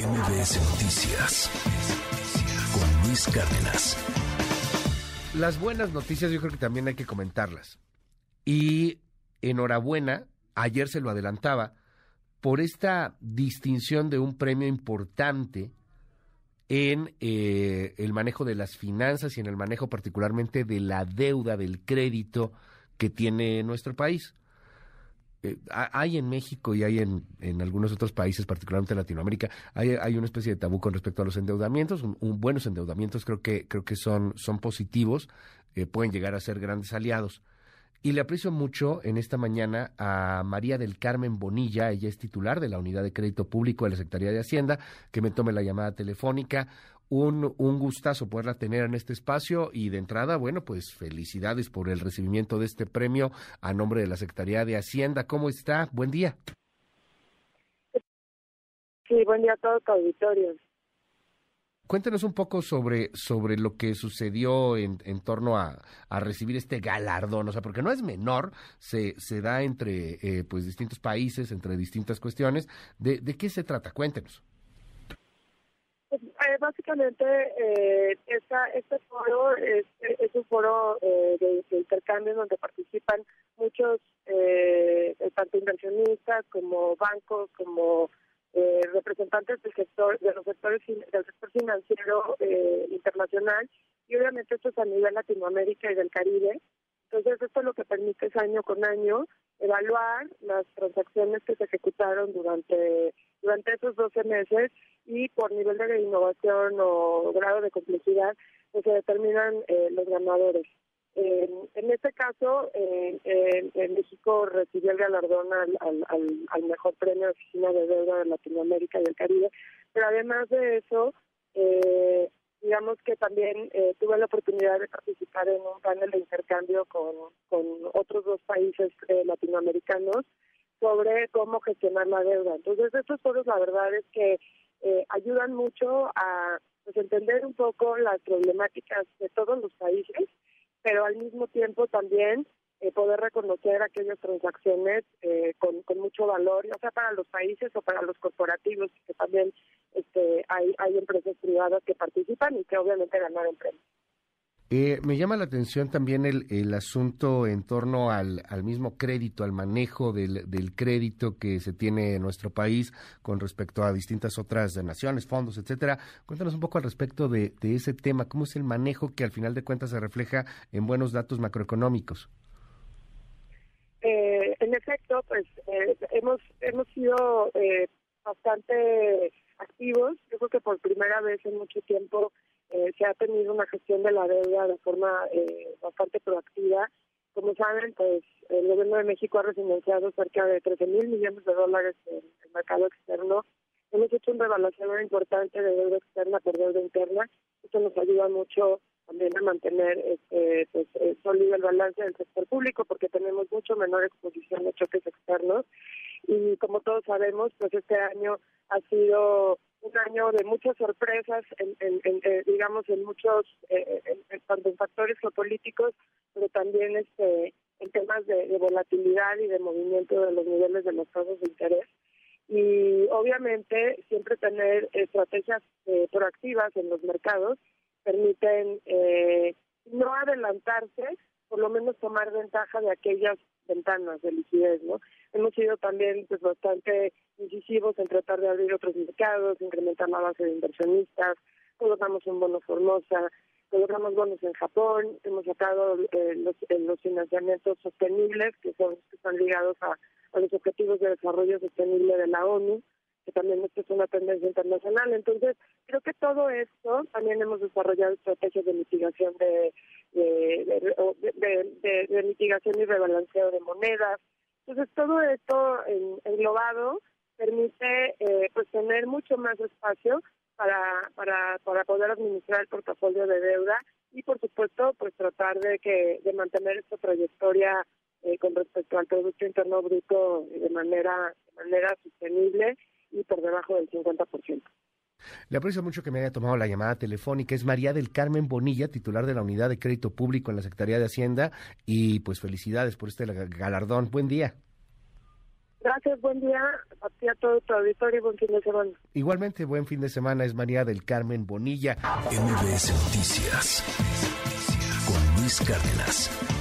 MBS Noticias con Luis Cárdenas. Las buenas noticias yo creo que también hay que comentarlas. Y enhorabuena, ayer se lo adelantaba, por esta distinción de un premio importante en eh, el manejo de las finanzas y en el manejo particularmente de la deuda, del crédito que tiene nuestro país. Eh, hay en México y hay en, en, algunos otros países, particularmente en Latinoamérica, hay, hay, una especie de tabú con respecto a los endeudamientos. Un, buenos endeudamientos creo que, creo que son, son positivos, eh, pueden llegar a ser grandes aliados. Y le aprecio mucho en esta mañana a María del Carmen Bonilla, ella es titular de la Unidad de Crédito Público de la Secretaría de Hacienda, que me tome la llamada telefónica un, un gustazo poderla tener en este espacio y de entrada, bueno, pues felicidades por el recibimiento de este premio a nombre de la Secretaría de Hacienda. ¿Cómo está? Buen día. Sí, buen día a todo tu auditorio. Cuéntenos un poco sobre, sobre lo que sucedió en, en torno a, a, recibir este galardón, o sea, porque no es menor, se, se da entre eh, pues distintos países, entre distintas cuestiones. ¿De, ¿De qué se trata? Cuéntenos. Eh, básicamente, eh, esta, este foro es, un foro eh, de, de, intercambio donde participan muchos, eh, tanto inversionistas como bancos, como representantes del sector, de los sectores del sector financiero internacional y obviamente esto es a nivel Latinoamérica y del Caribe. Entonces esto es lo que permite es año con año evaluar las transacciones que se ejecutaron durante durante esos 12 meses y por nivel de innovación o grado de complejidad pues se determinan eh, los ganadores. en este caso, en México recibió el galardón al, al, al, mejor premio de oficina de deuda de Latinoamérica y el Caribe, pero además de eso, eh, digamos que también eh, tuve la oportunidad de participar en un panel de intercambio con, con otros dos países eh, latinoamericanos sobre cómo gestionar la deuda. Entonces, estos foros, la verdad es que eh, ayudan mucho a pues, entender un poco las problemáticas de todos los países, pero al mismo tiempo también eh, poder reconocer aquellas transacciones eh, con, mucho valor, ya sea para los países o para los corporativos, que también este, hay, hay empresas privadas que participan y que obviamente ganaron premios. Eh, me llama la atención también el, el asunto en torno al, al, mismo crédito, al manejo del, del, crédito que se tiene en nuestro país con respecto a distintas otras naciones, fondos, etcétera. Cuéntanos un poco al respecto de, de ese tema, cómo es el manejo que al final de cuentas se refleja en buenos datos macroeconómicos. Eh, en efecto, pues eh, hemos hemos sido eh, bastante activos. Yo creo que por primera vez en mucho tiempo eh, se ha tenido una gestión de la deuda de forma eh, bastante proactiva. Como saben, pues el gobierno de México ha refinanciado cerca de 13 mil millones de dólares en el mercado externo. Hemos hecho un revaluación importante de deuda externa por deuda interna. Esto nos ayuda mucho también a mantener este, pues, eh, sólido el balance del sector público porque tenemos mucho menor exposición a choques externos y como todos sabemos pues este año ha sido un año de muchas sorpresas en, en, en eh, digamos en muchos eh, en, tanto en factores geopolíticos pero también este en temas de, de volatilidad y de movimiento de los niveles de los tasas de interés. Y obviamente siempre tener estrategias eh, proactivas en los mercados permiten eh, no adelantarse, por lo menos tomar ventaja de aquellas ventanas de liquidez, ¿no? Hemos sido también pues bastante incisivos en tratar de abrir otros mercados, incrementar la base de inversionistas, colocamos un bono Formosa, colocamos bonos en Japón, hemos sacado eh, los, eh, los financiamientos sostenibles que son que están ligados a, a los objetivos de desarrollo sostenible de la ONU, también esto es una tendencia internacional. Entonces, creo que todo esto también hemos desarrollado estrategias de mitigación de de, de, de, mitigación y rebalanceo de monedas. Entonces, todo esto englobado permite eh, pues tener mucho más espacio para, para, para poder administrar el portafolio de deuda y, por supuesto, pues tratar de que de mantener esta trayectoria eh, con respecto al Producto Interno Bruto de manera, de manera sostenible y por debajo del 50%. Le aprecio mucho que me haya tomado la llamada telefónica. Es María del Carmen Bonilla, titular de la Unidad de Crédito Público en la Secretaría de Hacienda. Y pues felicidades por este galardón. Buen día. Gracias, buen día a ti, a todo tu auditorio y buen fin de semana. Igualmente, buen fin de semana es María del Carmen Bonilla. MBS Noticias con Luis Cárdenas.